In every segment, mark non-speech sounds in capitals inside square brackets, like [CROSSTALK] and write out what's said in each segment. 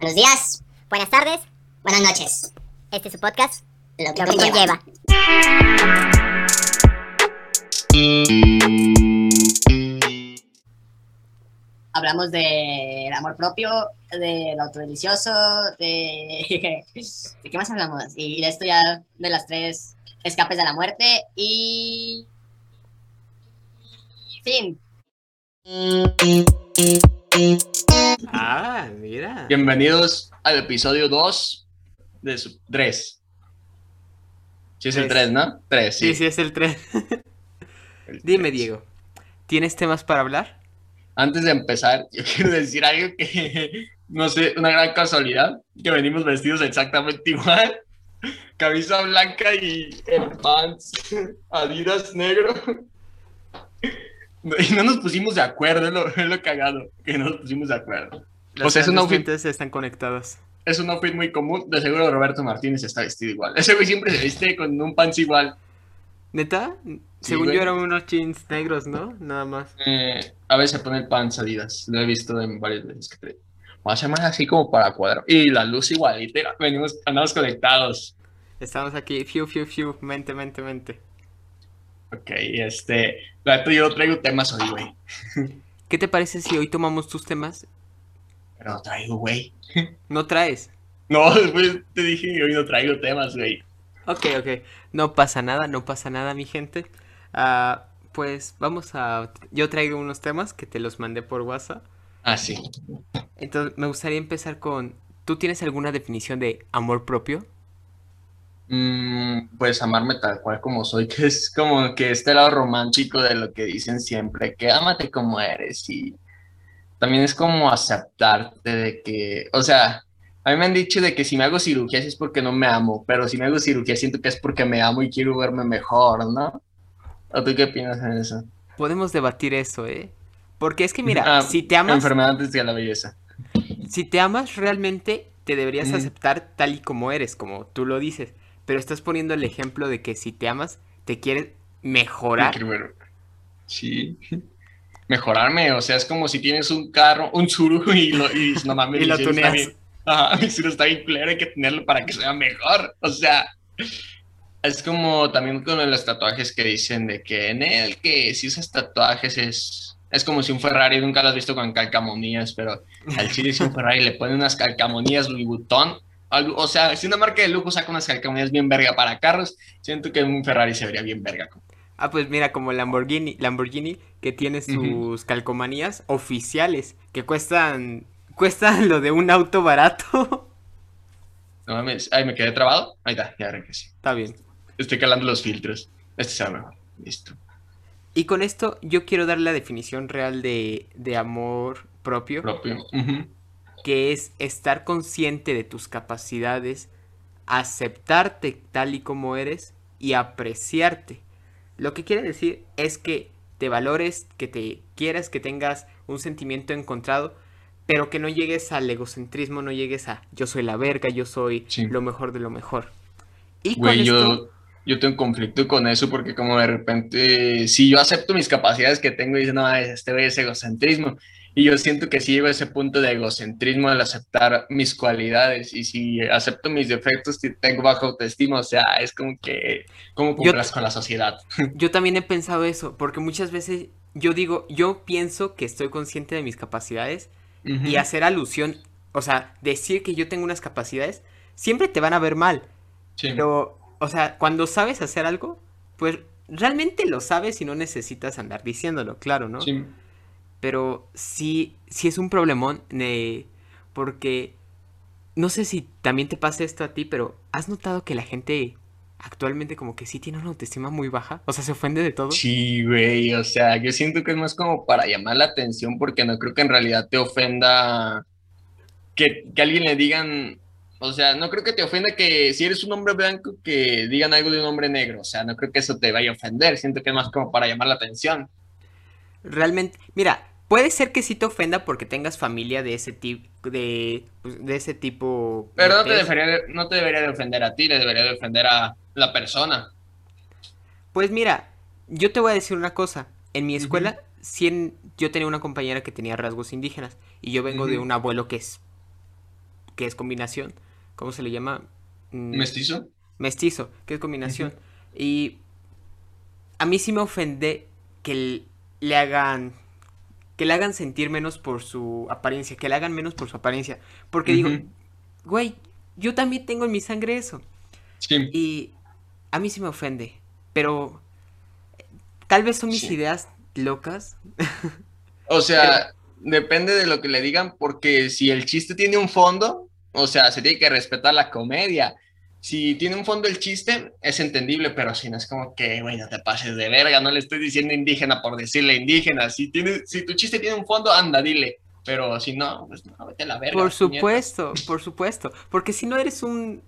Buenos días, Buenas tardes, buenas noches. este es su podcast, Lo que Lo que conlleva. Hablamos del amor propio, del autodelicioso, de... [LAUGHS] ¿De qué más hablamos? Y de esto ya de las tres escapes de la muerte y... Fin. Ah, mira. Bienvenidos al episodio 2 de su 3. Sí, es el Tres. 3, ¿no? 3, sí. Sí, sí, es el tren. el [LAUGHS] Dime, tres. Diego, ¿tienes temas para hablar? Antes de empezar, [LAUGHS] yo quiero decir algo que, no sé, una gran casualidad, que venimos vestidos exactamente igual. Camisa blanca y el pants [LAUGHS] Adidas negro. No- [LAUGHS] Y no nos pusimos de acuerdo, es lo, es lo cagado, que no nos pusimos de acuerdo. Las O sea, es un outfit- están conectadas. Es un outfit muy común, de seguro Roberto Martínez está vestido igual. Ese güey siempre se viste con un pants igual. ¿Neta? Según güey. yo eran unos jeans negros, ¿no? Nada más. Eh, a veces pone el pants Adidas, lo he visto en varias veces que trae. O más así como para cuadrar. Y la luz igualita, venimos, andamos conectados. Estamos aquí, fiu, fiu, fiu, mente, mente, mente. Ok, este, la neta yo traigo temas hoy, güey. ¿Qué te parece si hoy tomamos tus temas? Pero no traigo, güey. ¿No traes? No, después te dije que hoy no traigo temas, güey. Ok, ok. No pasa nada, no pasa nada, mi gente. Ah, pues vamos a... Yo traigo unos temas que te los mandé por WhatsApp. Ah, sí. Entonces, me gustaría empezar con... ¿Tú tienes alguna definición de amor propio? Mm, pues amarme tal cual como soy, [LAUGHS] que es como que este lado romántico de lo que dicen siempre, que ámate como eres y también es como aceptarte de que, o sea, a mí me han dicho de que si me hago cirugías es porque no me amo, pero si me hago cirugía siento que es porque me amo y quiero verme mejor, ¿no? ¿O tú qué opinas en eso? Podemos debatir eso, ¿eh? Porque es que mira, Ah, si te amas, Enfermedad antes de la belleza. si te amas realmente, te deberías aceptar tal y como eres, como tú lo dices. Pero estás poniendo el ejemplo de que si te amas, te quieres mejorar. Sí. Mejorarme, o sea, es como si tienes un carro, un Tsuru y lo, y [LAUGHS] no mames, Y lo tuneas. bien- Ajá, [LAUGHS] mi Tsuru está bien culero, hay que tenerlo para que sea mejor. O sea, es como también con los tatuajes que dicen de que en el que si usas tatuajes es, es como si un Ferrari nunca lo has visto con calcamonías, pero al chile si un [LAUGHS] Ferrari le pone unas calcamonías Louis Vuitton, algo- o sea, si una marca de lujo saca unas calcamonías bien verga para carros, siento que un Ferrari se vería bien verga. Ah, pues mira, como Lamborghini, Lamborghini que tiene sus calcomanías oficiales, que cuestan, [LAUGHS] cuestan lo de un auto barato. [LAUGHS] No mames, ay, me quedé trabado. Ahí está, ya regresé. Está bien. Estoy calando los filtros. Este será mejor. Listo. Y con esto yo quiero dar la definición real de, de amor propio, Propio. Ujú. Que es estar consciente de tus capacidades, aceptarte tal y como eres y apreciarte. Lo que quiere decir es que te valores, que te quieras, que tengas un sentimiento encontrado, pero que no llegues al egocentrismo, no llegues a yo soy la verga, yo soy Sí. lo mejor de lo mejor. Y con Güey, esto, yo, yo tengo conflicto con eso porque como de repente, si yo acepto mis capacidades que tengo y dice, no, este es egocentrismo. Y yo siento que sí llego a ese punto de egocentrismo al aceptar mis cualidades. Y si acepto mis defectos, tengo baja autoestima. O sea, es como que, ¿cómo cumplas con la sociedad? [LAUGHS] yo también he pensado eso, porque muchas veces yo digo, yo pienso que estoy consciente de mis capacidades y hacer alusión, o sea, decir que yo tengo unas capacidades, siempre te van a ver mal. Sí. Pero, o sea, cuando sabes hacer algo, pues realmente lo sabes y no necesitas andar diciéndolo, claro, ¿no? Sí. Pero sí, sí es un problemón, porque no sé si también te pasa esto a ti, pero ¿has notado que la gente actualmente como que sí tiene una autoestima muy baja? O sea, se ofende de todo. Sí, güey, o sea, yo siento que es más como para llamar la atención porque no creo que en realidad te ofenda que, que alguien le digan, o sea, no creo que te ofenda que si eres un hombre blanco que digan algo de un hombre negro, o sea, no creo que eso te vaya a ofender, siento que es más como para llamar la atención. Realmente, mira, puede ser que sí te ofenda porque tengas familia de ese tipo, de, pues, de ese tipo. Pero no te, debería, de- no te debería de ofender a ti, le debería de ofender a la persona. Pues mira, yo te voy a decir una cosa. En mi escuela, en- yo tenía una compañera que tenía rasgos indígenas y yo vengo de un abuelo que es que es combinación. ¿Cómo se le llama? Mm, ¿Mestizo? mestizo, que es combinación. Y a mí sí me ofende que le hagan que le hagan sentir menos por su apariencia, que le hagan menos por su apariencia, porque digo, güey, yo también tengo en mi sangre eso. Sí. Y a mí sí me ofende, pero eh, tal vez son mis Sí. ideas locas. O sea, depende de lo que le digan, porque si el chiste tiene un fondo, o sea, se tiene que respetar la comedia. Si tiene un fondo el chiste, es entendible, pero si no es como que, güey, no te pases de verga, no le estoy diciendo indígena por decirle indígena. Si, tiene, si tu chiste tiene un fondo, anda, dile. Pero si no, pues no, vete a la verga. Por puñeta. supuesto, por supuesto, porque si no eres un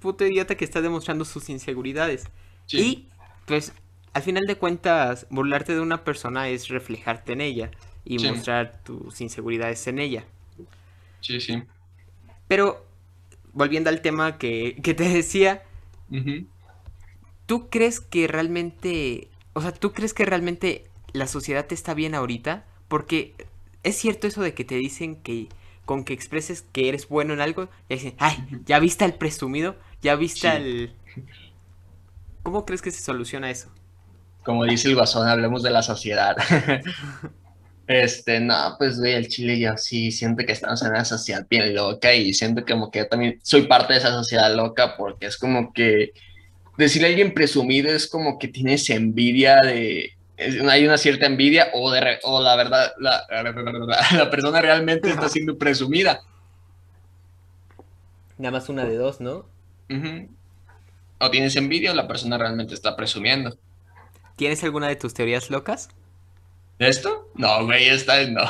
puto idiota que está demostrando sus inseguridades. Sí, Y pues al final de cuentas, burlarte de una persona es reflejarte en ella y Sí. mostrar tus inseguridades en ella. sí, sí. Pero volviendo al tema que, que te decía. ¿tú crees que realmente, o sea, tú crees que realmente la sociedad está bien ahorita? Porque es cierto eso de que te dicen que con que expreses que eres bueno en algo, ya dicen, ay, ya viste al presumido, ya viste Sí. al... ¿Cómo crees que se soluciona eso? Como dice el guasón, hablemos de la sociedad. [LAUGHS] Este, no, pues güey, el chile yo sí siento que estamos en una sociedad bien loca y siento como que yo también soy parte de esa sociedad loca porque es como que decirle a alguien presumido es como que tienes envidia de, hay una cierta envidia o, de, o la verdad, la, la persona realmente está siendo presumida. Nada más una de dos, ¿no? O tienes envidia o la persona realmente está presumiendo. ¿Tienes alguna de tus teorías locas? ¿De esto? No, güey, esta es no.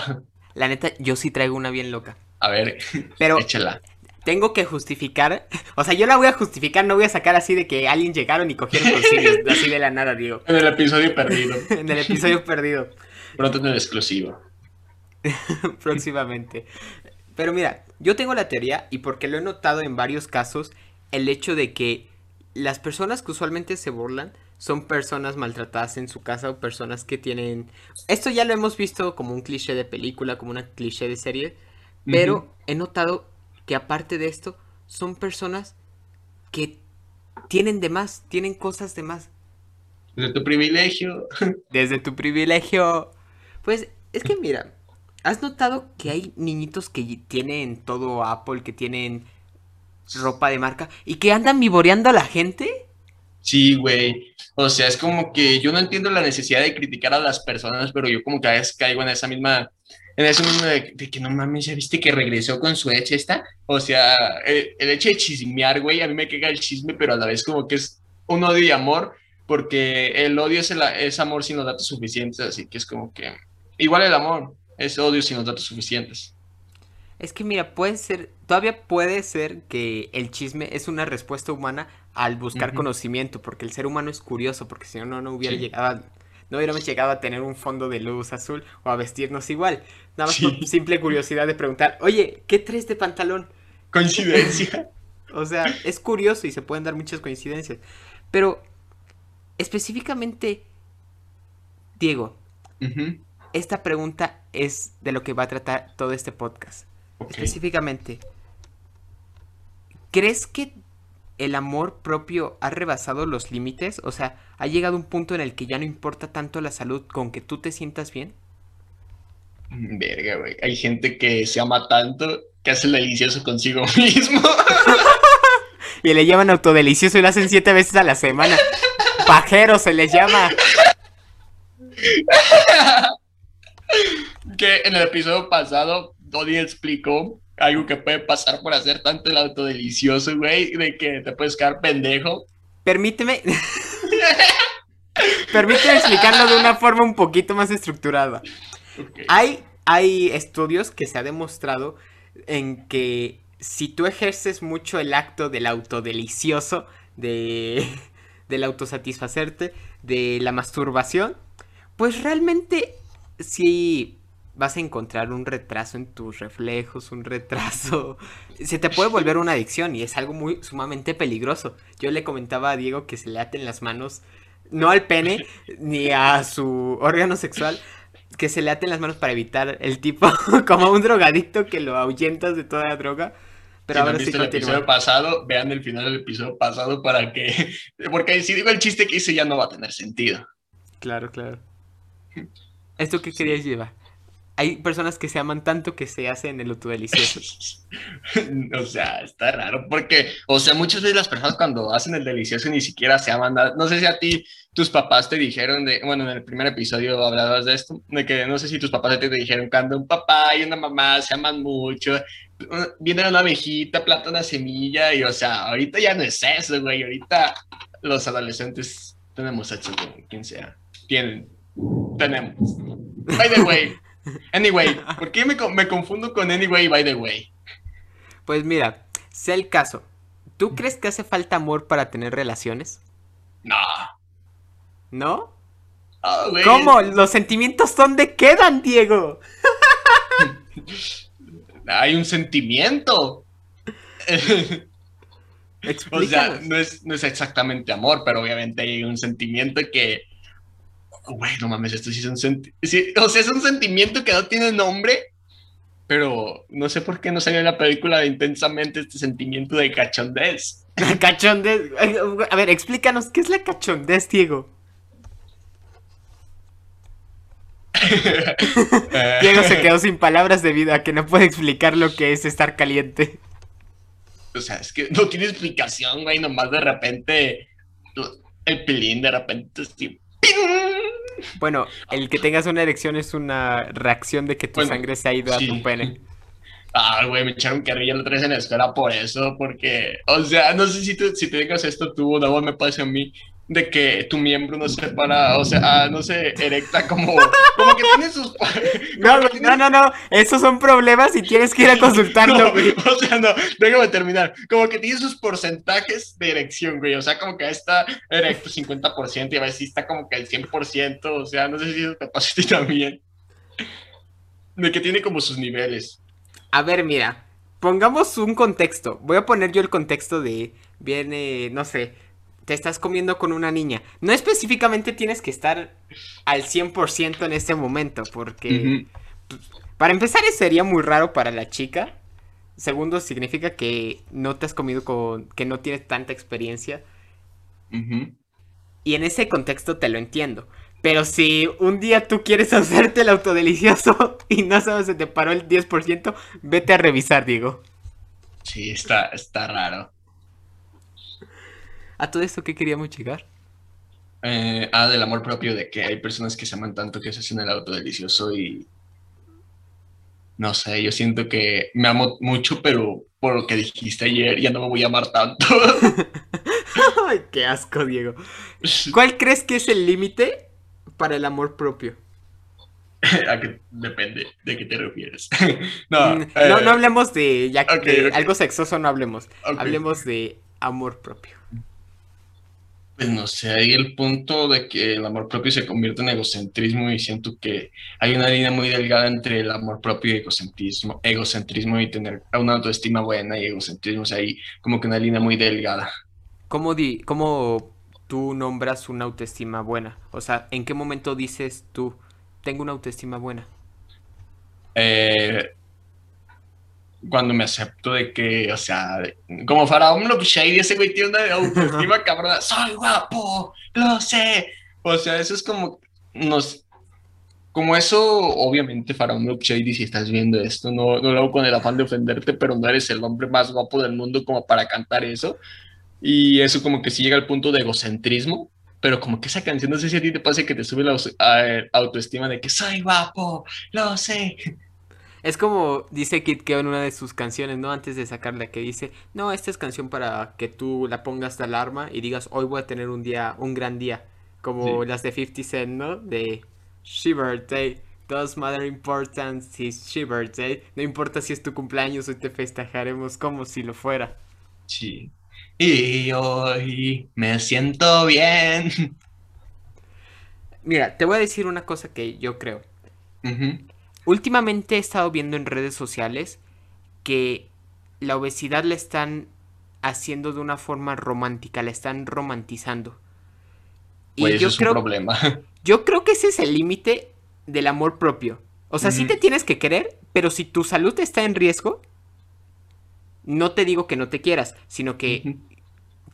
La neta, yo sí traigo una bien loca. A ver, Pero échala. tengo que justificar. O sea, yo la voy a justificar, no voy a sacar así de que alguien llegaron y cogieron con simios, [LAUGHS] así de la nada, digo. En el episodio perdido. [LAUGHS] En el episodio perdido, Pronto en el exclusivo. [LAUGHS] próximamente. Pero mira, yo tengo la teoría, y porque lo he notado en varios casos, el hecho de que las personas que usualmente se burlan son personas maltratadas en su casa o personas que tienen... Esto ya lo hemos visto como un cliché de película, como una cliché de serie, pero he notado que aparte de esto, son personas que tienen de más, tienen cosas de más. De tu privilegio. [LAUGHS] Desde tu privilegio. Pues es que mira, ¿has notado que hay niñitos que tienen todo Apple, que tienen ropa de marca y que andan vivoreando a la gente? Sí, güey. O sea, es como que yo no entiendo la necesidad de criticar a las personas, pero yo como que a veces caigo en esa misma, en eso mismo de, que no mames, ¿ya viste que regresó con su ex esta? O sea, el, el hecho de chismear, güey, a mí me caga el chisme, pero a la vez como que es un odio y amor, porque el odio es, el, es amor sin los datos suficientes, así que es como que igual el amor es odio sin los datos suficientes. Es que mira, puede ser, todavía puede ser que el chisme es una respuesta humana al buscar conocimiento, porque el ser humano es curioso, porque si no, no, no hubiera Sí. llegado a, no hubiéramos llegado a tener un fondo de luz azul o a vestirnos igual. Nada más Sí. por simple curiosidad de preguntar, oye, ¿qué traes de pantalón? Coincidencia. [LAUGHS] O sea, es curioso y se pueden dar muchas coincidencias. Pero, específicamente, Diego, esta pregunta es de lo que va a tratar todo este podcast. Específicamente, ¿crees que el amor propio ha rebasado los límites? O sea, ¿ha llegado un punto en el que ya no importa tanto la salud con que tú te sientas bien? Verga, güey. Hay gente que se ama tanto que hace el delicioso consigo [LAUGHS] mismo. [LAUGHS] Y le llaman autodelicioso y lo hacen siete veces a la semana. Pajero se les llama. [LAUGHS] que en el episodio pasado, Dodi explicó algo que puede pasar por hacer tanto el autodelicioso, güey, de que te puedes quedar pendejo. Permíteme. [LAUGHS] Permíteme explicarlo de una forma un poquito más estructurada. Hay, hay estudios que se ha demostrado en que si tú ejerces mucho el acto del autodelicioso, de, [LAUGHS] del autosatisfacerte, de la masturbación, pues realmente sí vas a encontrar un retraso en tus reflejos, un retraso. Se te puede volver una adicción y es algo muy sumamente peligroso. Yo le comentaba a Diego que se le aten las manos, no al pene [LAUGHS] ni a su órgano sexual, que se le aten las manos para evitar el tipo [LAUGHS] como un drogadicto que lo ahuyentas de toda la droga. Pero si no ahora han sí visto el continúa. episodio pasado, vean el final del episodio pasado para que. [LAUGHS] Porque si digo el chiste que hice ya no va a tener sentido. Claro, claro. ¿Esto qué querías llevar? Hay personas que se aman tanto que se hacen el autodelicioso. [LAUGHS] o sea, está raro porque, o sea, muchas veces las personas cuando hacen el delicioso ni siquiera se aman. No sé si a ti tus papás te dijeron de, bueno, en el primer episodio hablabas de esto, de que no sé si tus papás te dijeron cuando un papá y una mamá se aman mucho, viene una abejita, planta una semilla y, o sea, ahorita ya no es eso, güey. Ahorita los adolescentes tenemos sexo con quien sea. Tienen, tenemos. By the way. Anyway, ¿por qué me, me confundo con anyway by the way? Pues mira, sea el caso. ¿Tú crees que hace falta amor para tener relaciones? No. ¿No? ¿Cómo? ¿Los sentimientos dónde quedan, Diego? [LAUGHS] Hay un sentimiento. [LAUGHS] o sea, no es, no es exactamente amor, pero obviamente hay un sentimiento que. Güey, no mames, esto sí es un sentimiento. o sea, es un sentimiento que no tiene nombre, pero no sé por qué no salió en la película de intensamente este sentimiento de cachondez. [LAUGHS] Cachondez. A ver, explícanos, ¿qué es la cachondez, Diego? [LAUGHS] Diego se quedó sin palabras debido a que no puede explicar lo que es estar caliente. O sea, es que no tiene explicación, güey. Nomás de repente el pilín de repente así. ¡ping! Bueno, el que tengas una erección es una reacción de que tu Bueno, sangre se ha ido a sí. tu pene. Ah, güey, me echaron carrilla la vez en la escuela por eso, porque, o sea, no sé si, tú, si te digas esto tú o no, me parece a mí, de que tu miembro no se para, o sea, ah, no se erecta como, como que tiene sus... No, tiene- no, no, no. Esos son problemas y tienes que ir a [LAUGHS] consultarlo, No, güey. o sea, no, déjame terminar. Como que tiene sus porcentajes de erección, güey. O sea, como que está erecto 50% y a veces está como que el 100%. O sea, no sé si eso te pasa a ti también. De que tiene como sus niveles. A ver, mira. Pongamos un contexto. Voy a poner yo el contexto de. Viene, no sé. Te estás comiendo con una niña. No específicamente tienes que estar al 100% en este momento. Porque. Para empezar, sería muy raro para la chica. Segundo, significa que no te has comido con. que no tienes tanta experiencia. Y en ese contexto te lo entiendo. Pero si un día tú quieres [LAUGHS] hacerte el autodelicioso y no sabes se te paró el 10%, vete a revisar, Diego. Sí, está, está raro. ¿A todo esto qué queríamos llegar? Eh, ah, del amor propio, de que hay personas que se aman tanto que se hacen el auto delicioso y. No sé, yo siento que me amo mucho, pero por lo que dijiste ayer, ya no me voy a amar tanto. [LAUGHS] Ay, qué asco, Diego. ¿Cuál crees que es el límite para el amor propio? [LAUGHS] ¿A qué depende de qué te refieres? [LAUGHS] no, Mm, eh, no, no hablemos de, ya que de algo sexoso, no hablemos. Hablemos de amor propio. Pues no sé, hay el punto de que el amor propio se convierte en egocentrismo y siento que hay una línea muy delgada entre el amor propio y egocentrismo, egocentrismo y tener una autoestima buena y egocentrismo, o sea, hay como que una línea muy delgada. ¿Cómo, di ¿Cómo tú nombras una autoestima buena? O sea, ¿en qué momento dices tú, tengo una autoestima buena? Eh, cuando me acepto de que, o sea, de- como Faraón Love Shady, ese güey tiene una autoestima cabrona, soy guapo, lo sé. O sea, eso es como, nos, como eso, obviamente Faraón Love Shady, si estás viendo esto, no, no lo hago con el afán de ofenderte, pero no eres el hombre más guapo del mundo como para cantar eso. Y eso como que sí llega al punto de egocentrismo. Pero como que esa canción, no sé si a ti te pasa que te sube la a- autoestima de que soy guapo, lo sé. Es como dice Kid Keo en una de sus canciones, ¿no? Antes de sacarla, que dice, no, esta es canción para que tú la pongas de alarma y digas, hoy voy a tener un día, un gran día. Como Sí. las de 50 Cent, ¿no? De She Birthday. Does matter importance is She Birthday. No importa si es tu cumpleaños, hoy te festejaremos como si lo fuera. Sí. Y hoy me siento bien. Mira, te voy a decir una cosa que yo creo. Ujú. Últimamente he estado viendo en redes sociales que la obesidad la están haciendo de una forma romántica, la están romantizando. Y yo es creo, un problema. [LAUGHS] yo creo que ese es el límite del amor propio. O sea, sí te tienes que querer, pero si tu salud está en riesgo, no te digo que no te quieras, sino que Ujú.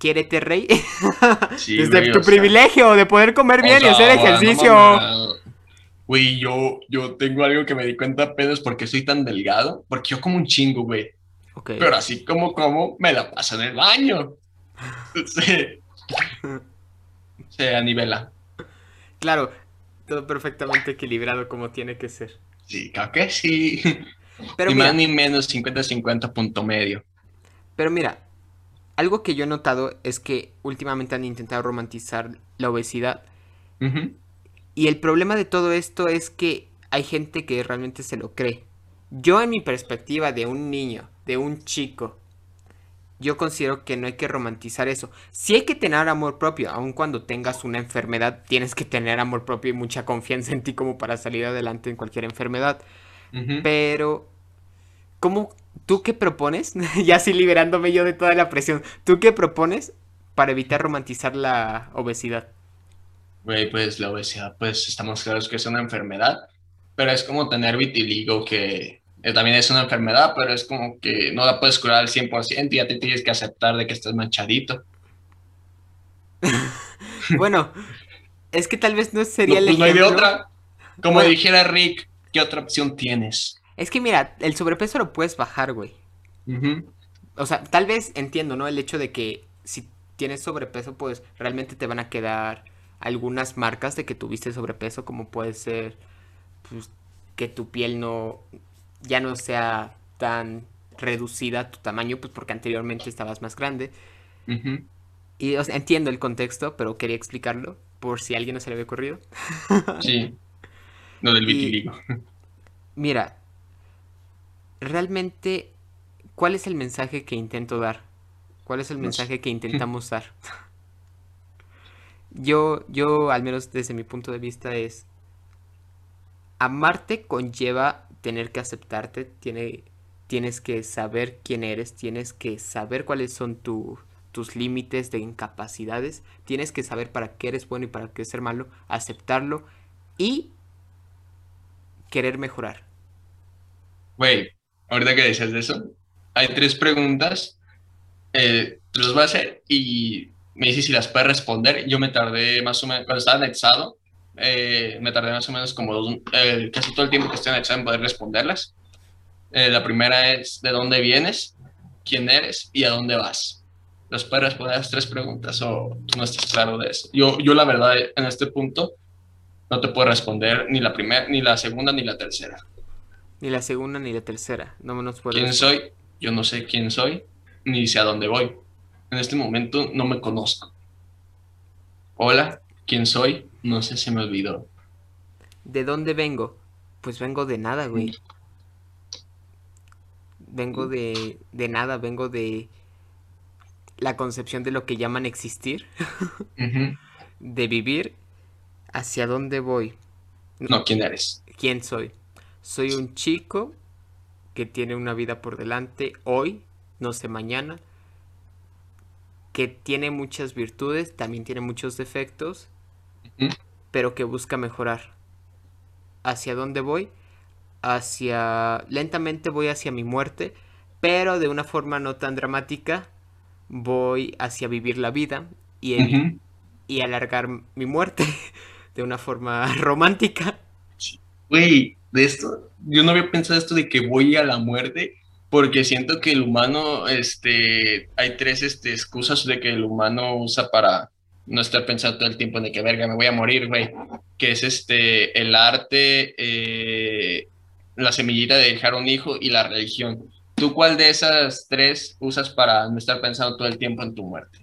quiérete rey. [LAUGHS] Sí, Desde tu sea, privilegio de poder comer o bien y hacer no ejercicio. Güey, yo, yo tengo algo que me di cuenta apenas porque soy tan delgado. Porque yo como un chingo, güey. Pero así como como, me la paso en el baño. [LAUGHS] Se, se anivela. Claro, todo perfectamente equilibrado como tiene que ser. Sí, creo que sí. Pero ni mira, más ni menos 50-50 punto medio. pero mira, algo que yo he notado es que últimamente han intentado romantizar la obesidad. Ujú. Y el problema de todo esto es que hay gente que realmente se lo cree. Yo en mi perspectiva de un niño, de un chico, yo considero que no hay que romantizar eso. Sí hay que tener amor propio, aun cuando tengas una enfermedad, tienes que tener amor propio y mucha confianza en ti como para salir adelante en cualquier enfermedad. Pero, ¿cómo, tú qué propones? [LAUGHS] ya así liberándome yo de toda la presión. ¿Tú qué propones para evitar romantizar la obesidad? Güey, pues la obesidad, pues estamos claros que es una enfermedad, pero es como tener vitiligo, que eh, también es una enfermedad, pero es como que no la puedes curar al 100% y ya te tienes que aceptar de que estás manchadito. [LAUGHS] Bueno, es que tal vez no sería No, el pues no hay de otra. Como Bueno. dijera Rick, ¿qué otra opción tienes? Es que mira, el sobrepeso lo puedes bajar, güey. O sea, tal vez entiendo, ¿no? El hecho de que si tienes sobrepeso, pues realmente te van a quedar algunas marcas de que tuviste sobrepeso, como puede ser pues, que tu piel no ya no sea tan reducida a tu tamaño, pues porque anteriormente estabas más grande. Y o sea, entiendo el contexto, pero quería explicarlo por si a alguien no se le había ocurrido. Sí. Lo del Y- vitiligo. Mira, realmente, ¿cuál es el mensaje que intento dar? ¿Cuál es el No mensaje que intentamos dar? [LAUGHS] Yo, yo, al menos desde mi punto de vista, es amarte conlleva tener que aceptarte, tiene, tienes que saber quién eres, tienes que saber cuáles son tu- tus límites de incapacidades, tienes que saber para qué eres bueno y para qué ser malo, aceptarlo y querer mejorar. Güey, ahorita que decías de eso, hay tres preguntas. eh, los voy a hacer y me dices si las puedes responder. Yo me tardé más o menos, cuando estaba anexado, eh, me tardé más o menos como dos- eh, casi todo el tiempo que estoy anexado en poder responderlas. Eh, la primera es ¿de dónde vienes? ¿Quién eres? ¿Y a dónde vas? ¿Las puedes responder las tres preguntas o tú no estás claro de eso? Yo, yo la verdad, en este punto, no te puedo responder ni la primera, ni la segunda, ni la tercera. Ni la segunda ni la tercera. No nos puedes. ¿Quién soy? Yo no sé quién soy, ni sé a dónde voy. En este momento no me conozco. Hola, ¿quién soy? No sé, se me olvidó. ¿De dónde vengo? Pues vengo de nada, güey. Vengo de, de nada, vengo de la concepción de lo que llaman existir, [LAUGHS] de vivir. ¿Hacia dónde voy? No, ¿quién eres? ¿Quién soy? Soy un chico que tiene una vida por delante hoy, no sé mañana, que tiene muchas virtudes, también tiene muchos defectos, pero que busca mejorar. ¿Hacia dónde voy? Hacia... Lentamente voy hacia mi muerte, pero de una forma no tan dramática, voy hacia vivir la vida y, y alargar mi muerte [LAUGHS] de una forma [LAUGHS] romántica. Güey, de esto, yo no había pensado esto de que voy a la muerte, porque siento que el humano, este, hay tres, este, excusas de que el humano usa para no estar pensando todo el tiempo en de que, verga, me voy a morir, güey, que es, este, el arte, eh, la semillita de dejar un hijo y la religión. ¿Tú cuál de esas tres usas para no estar pensando todo el tiempo en tu muerte?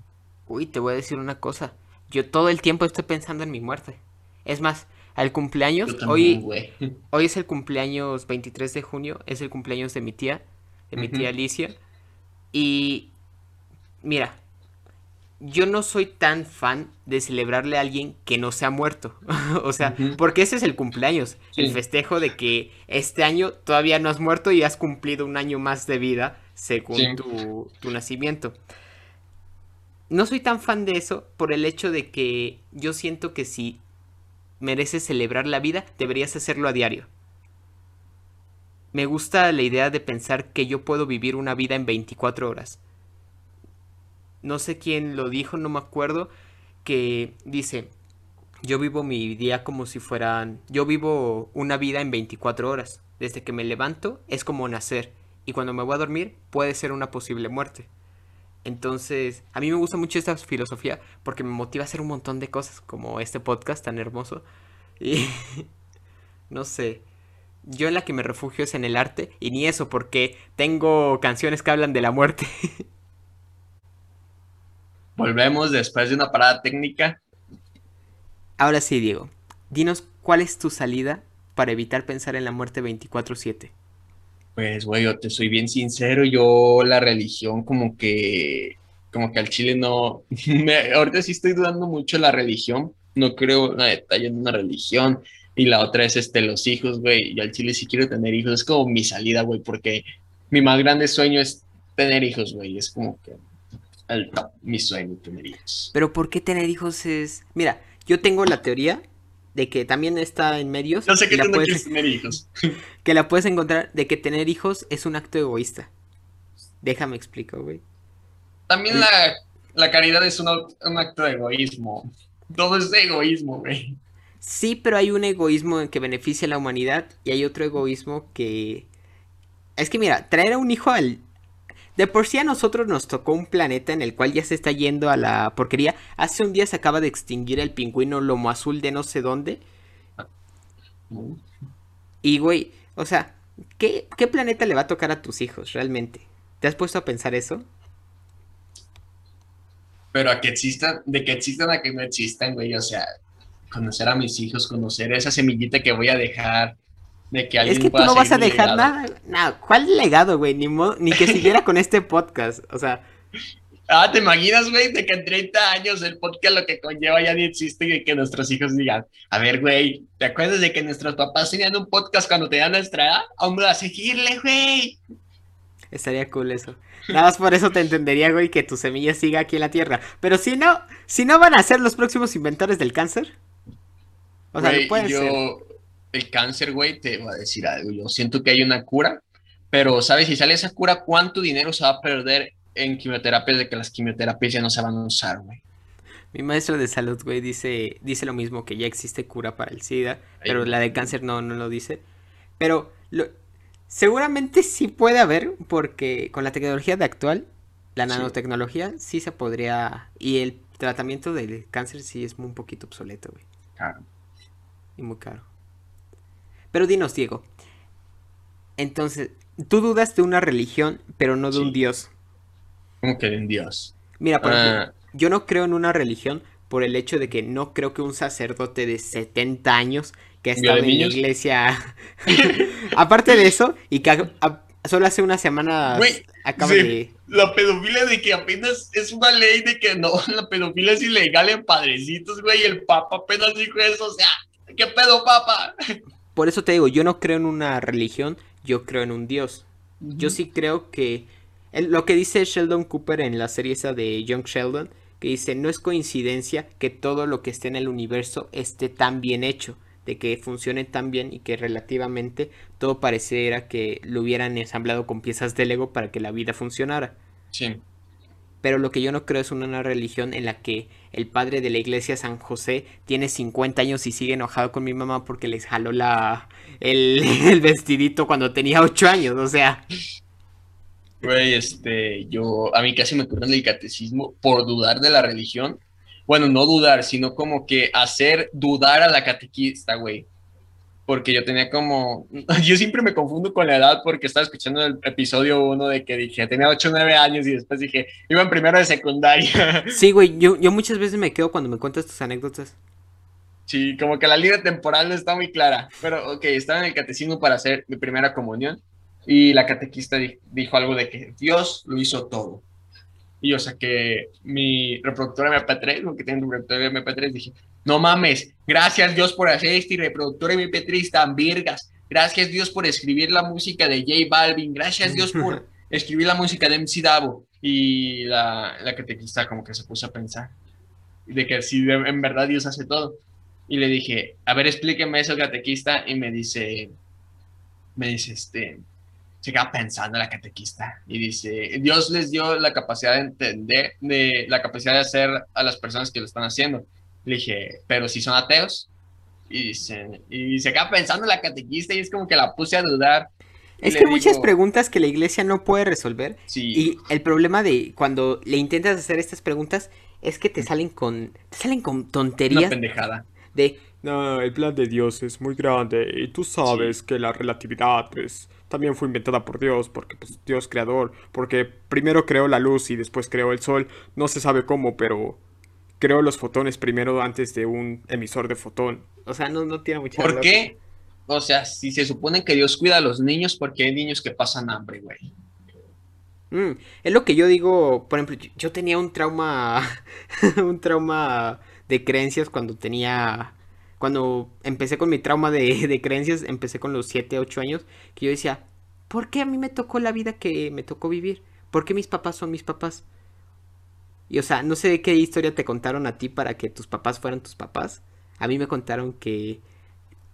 Uy, te voy a decir una cosa. Yo todo el tiempo estoy pensando en mi muerte. Es más, al cumpleaños, también, hoy, hoy es el cumpleaños 23 de junio, es el cumpleaños de mi tía, de mi tía Alicia. Y mira, yo no soy tan fan de celebrarle a alguien que no se ha muerto. [LAUGHS] o sea, porque ese es el cumpleaños, el festejo de que este año todavía no has muerto y has cumplido un año más de vida según Sí. tu, tu nacimiento. No soy tan fan de eso por el hecho de que yo siento que si mereces celebrar la vida, deberías hacerlo a diario. Me gusta la idea de pensar que yo puedo vivir una vida en 24 horas. No sé quién lo dijo, no me acuerdo, que dice, yo vivo mi día como si fueran, yo vivo una vida en 24 horas. Desde que me levanto es como nacer y cuando me voy a dormir puede ser una posible muerte. Entonces, a mí me gusta mucho esta filosofía porque me motiva a hacer un montón de cosas como este podcast tan hermoso. Y [LAUGHS] no sé, yo en la que me refugio es en el arte y ni eso porque tengo canciones que hablan de la muerte. [LAUGHS] Volvemos después de una parada técnica. Ahora sí, Diego, dinos cuál es tu salida para evitar pensar en la muerte 24/7. Pues, güey, yo te soy bien sincero, yo la religión como que, como que al chile no, [LAUGHS] me, ahorita sí estoy dudando mucho de la religión, no creo una detalle en una religión, y la otra es este, los hijos, güey, y al chile sí quiero tener hijos, es como mi salida, güey, porque mi más grande sueño es tener hijos, güey, es como que el top, mi sueño, tener hijos. Pero ¿por qué tener hijos es...? Mira, yo tengo la teoría de que también está en medios. Yo sé que tú no puedes- quieres tener hijos. [LAUGHS] que la puedes encontrar de que tener hijos es un acto egoísta. Déjame explico, güey. También la, la caridad es un, un acto de egoísmo. Todo es de egoísmo, güey. Sí, pero hay un egoísmo en que beneficia a la humanidad y hay otro egoísmo que... Es que mira, traer a un hijo al... De por sí a nosotros nos tocó un planeta en el cual ya se está yendo a la porquería. Hace un día se acaba de extinguir el pingüino lomo azul de no sé dónde. Y güey, o sea, ¿qué, ¿qué planeta le va a tocar a tus hijos realmente? ¿Te has puesto a pensar eso? Pero a que existan, de que existan a que no existan, güey. O sea, conocer a mis hijos, conocer esa semillita que voy a dejar, de que alguien Es que tú pueda no vas a dejar nada. No, ¿cuál legado, güey? Ni, mo- ni que siguiera con este podcast. O sea, [LAUGHS] Ah, ¿te imaginas, güey? De que en 30 años el podcast lo que conlleva ya ni existe y que nuestros hijos digan, a ver, güey, ¿te acuerdas de que nuestros papás tenían un podcast cuando tenían nuestra edad? Vamos a seguirle, güey. estaría cool eso. Nada más por eso te entendería, güey, que tu semilla siga aquí en la Tierra. Pero si no, si no van a ser los próximos inventores del cáncer. O sea, Güey, no puede yo, ser. el cáncer, güey, te voy a decir algo. Yo siento que hay una cura, pero, ¿sabes? Si sale esa cura, ¿cuánto dinero se va a perder en quimioterapias de que las quimioterapias ya no se van a usar, güey? Mi maestro de salud, güey, dice, dice lo mismo, que ya existe cura para el SIDA, pero la de cáncer no, no lo dice. Pero lo, seguramente sí puede haber, porque con la tecnología de actual, la Sí. nanotecnología, sí se podría... Y el tratamiento del cáncer sí es un poquito obsoleto, güey, Claro. Y muy caro. Pero dinos, Diego, entonces, tú dudas de una religión, pero no de un dios. Como que en Dios. Mira, por ejemplo, Ah, yo no creo en una religión por el hecho de que no creo que un sacerdote de 70 años que ha estado ¿Viole en la iglesia, [LAUGHS] [LAUGHS] aparte de eso, y que a- a- solo hace unas semanas Güey, acaba sí. de... la pedofilia de que apenas es una ley de que no, [LAUGHS] la pedofilia es ilegal en padrecitos, güey, y el papa apenas dijo eso, o sea, ¿qué pedo, papa? Por eso te digo, yo no creo en una religión, yo creo en un dios. Yo sí creo que el- lo que dice Sheldon Cooper en la serie esa de Young Sheldon, que dice, no es coincidencia que todo lo que esté en el universo esté tan bien hecho, de que funcione tan bien y que relativamente todo pareciera que lo hubieran ensamblado con piezas de Lego para que la vida funcionara. Sí. Pero lo que yo no creo es una, una religión en la que el padre de la iglesia San José tiene 50 años y sigue enojado con mi mamá porque les jaló la [LAUGHS] el, vestidito cuando tenía 8 años. O sea, Güey, este, yo, a mí casi me ocurre el catecismo por dudar de la religión. Bueno, no dudar, sino como que hacer dudar a la catequista, güey. Porque yo tenía como, [LAUGHS] yo siempre me confundo con la edad porque estaba escuchando el episodio uno de que dije, tenía 8 o 9 años y después dije, iba en primero de secundaria. [LAUGHS] sí, güey, yo, yo muchas veces me quedo cuando me cuentas tus anécdotas. Sí, como que la línea temporal no está muy clara. Pero, ok, estaba en el catecismo para hacer mi primera comunión y la catequista di- dijo algo de que Dios lo hizo todo. Y yo saqué mi reproductor MP3, porque tengo un reproductor MP3, dije, no mames, gracias Dios por hacer este reproductor MP3 tan virgas. Gracias Dios por escribir la música de J Balvin. Gracias Dios por [LAUGHS] escribir la música de MC Davo. Y la, la catequista como que se puso a pensar de que si de- en verdad Dios hace todo. Y le dije, a ver, explíqueme eso, catequista. Y me dice, me dice, este, se queda pensando la catequista y dice, Dios les dio la capacidad de entender, de la capacidad de hacer a las personas que lo están haciendo. Le dije, pero si son ateos. Y, dice, y se queda pensando la catequista y es como que la puse a dudar. Es que hay muchas digo, preguntas que la iglesia no puede resolver. Sí, Y el problema de cuando le intentas hacer estas preguntas es que te salen con, te salen con una tonterías pendejada. de, no, el plan de Dios es muy grande y tú sabes que la relatividad pues también fue inventada por Dios porque pues Dios creador, porque primero creó la luz y después creó el sol, no se sabe cómo, pero creó los fotones primero antes de un emisor de fotón. O sea, no, no tiene mucha ¿Por qué? O sea, si se supone que Dios cuida a los niños, porque hay niños que pasan hambre, güey. Mm, es lo que yo digo, por ejemplo, yo, yo tenía un trauma, [LAUGHS] un trauma de creencias cuando tenía, cuando empecé con mi trauma de, de creencias, empecé con los 7, 8 años, que yo decía, ¿por qué a mí me tocó la vida que me tocó vivir? ¿Por qué mis papás son mis papás? Y o sea, no sé qué historia te contaron a ti para que tus papás fueran tus papás. A mí me contaron que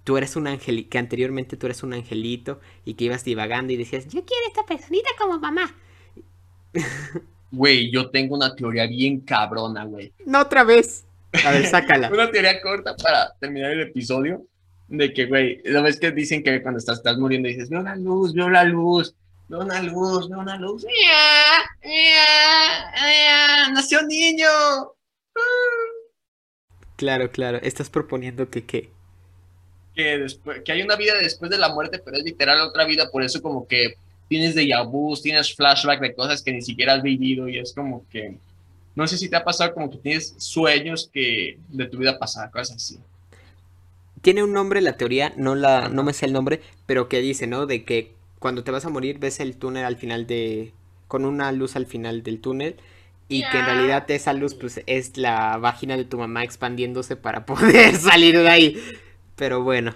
tú eres un ángel, que anteriormente tú eres un angelito y que ibas divagando y decías, yo quiero esta personita como mamá. Güey, yo tengo una teoría bien cabrona, güey. No otra vez. A ver, sácala. [LAUGHS] Una teoría corta para terminar el episodio. De que, güey, ¿no ves que dicen que cuando estás, estás muriendo dices, veo la luz, veo la luz, veo una luz, veo una luz? ¡Ya! ¡Ya! ¡Ya! ¡Nació un niño! Claro, claro. Estás proponiendo que qué. Que, después, que hay una vida después de la muerte, pero es literal otra vida, por eso como que tienes déjà vu, tienes flashback de cosas que ni siquiera has vivido y es como que, no sé si te ha pasado como que tienes sueños que de tu vida pasada, cosas así. Tiene un nombre la teoría, no la, no me sé el nombre, pero que dice, ¿no? De que cuando te vas a morir ves el túnel al final de, con una luz al final del túnel y que en realidad esa luz pues es la vagina de tu mamá expandiéndose para [LAUGHS] poder salir de ahí. Pero bueno,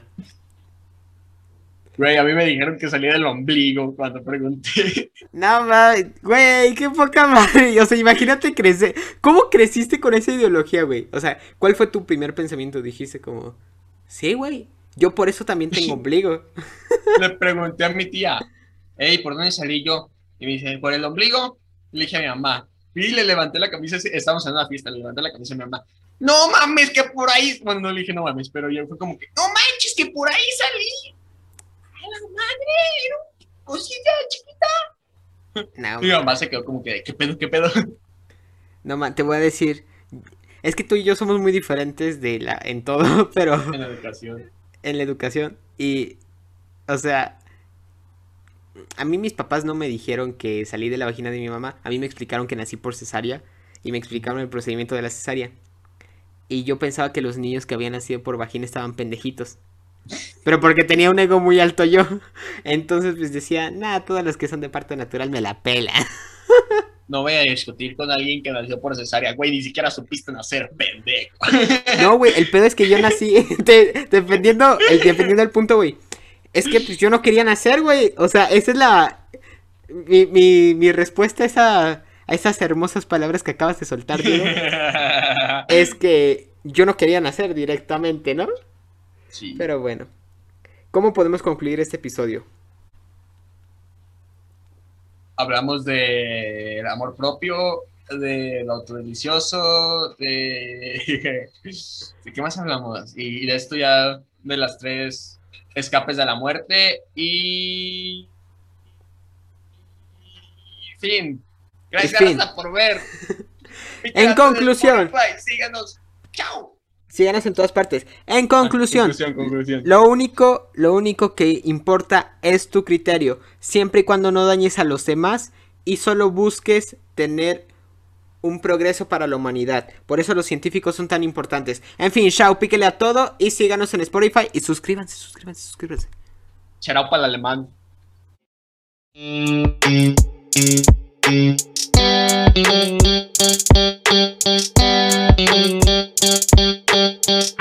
Güey, a mí me dijeron que salía del ombligo cuando pregunté. no mames, güey, qué poca madre. O sea, imagínate crecer. ¿Cómo creciste con esa ideología, güey? O sea, ¿cuál fue tu primer pensamiento? Dijiste como, sí, güey, yo por eso también [LAUGHS] tengo ombligo. Le pregunté a mi tía, hey, ¿por dónde salí yo? Y me dice, ¿por el ombligo? Le dije a mi mamá. Y le levanté la camisa, estábamos en una fiesta, le levanté la camisa a mi mamá. No mames, que por ahí. Bueno, no le dije no mames, pero yo fue como que, no manches, que por ahí salí. ¡A la madre! Era cosita chiquita. No, Mi mamá se quedó como que, ¿qué pedo, qué pedo? No, man, te voy a decir. Es que tú y yo somos muy diferentes de la, en todo, [LAUGHS] pero en la educación. En la educación. Y, o sea, a mí mis papás no me dijeron que salí de la vagina de mi mamá. A mí me explicaron que nací por cesárea y me explicaron el procedimiento de la cesárea. Y yo pensaba que los niños que habían nacido por vagina estaban pendejitos. Pero porque tenía un ego muy alto yo. [LAUGHS] Entonces pues decía, nada, todas las que son de parto natural me la pelan. [LAUGHS] No voy a discutir con alguien que nació por cesárea. Güey, ni siquiera supiste nacer, pendejo. No, güey, el pedo es que yo nací, [LAUGHS] te- defendiendo, el, defendiendo el punto, güey. Es que pues yo no quería nacer, güey. O sea, esa es la, mi, mi, mi respuesta a, esa, a esas hermosas palabras que acabas de soltar, Diego. [LAUGHS] Es que yo no quería nacer directamente, ¿no? Sí. Pero bueno. ¿Cómo podemos concluir este episodio? Hablamos del amor propio, del autodelicioso, de... [LAUGHS] ¿De qué más hablamos? Y de esto ya de las tres escapes de la muerte y... Fin. Gracias fin. por ver. [LAUGHS] En conclusión. Síganos. Chao. Síganos en todas partes. En conclusión, Conclusión, conclusión. Lo único, lo único que importa es tu criterio, siempre y cuando no dañes a los demás y solo busques tener un progreso para la humanidad. Por eso los científicos son tan importantes. En fin, chao, píquele a todo y síganos en Spotify y suscríbanse, suscríbanse, suscríbanse. Charao para el alemán. Thank you. you.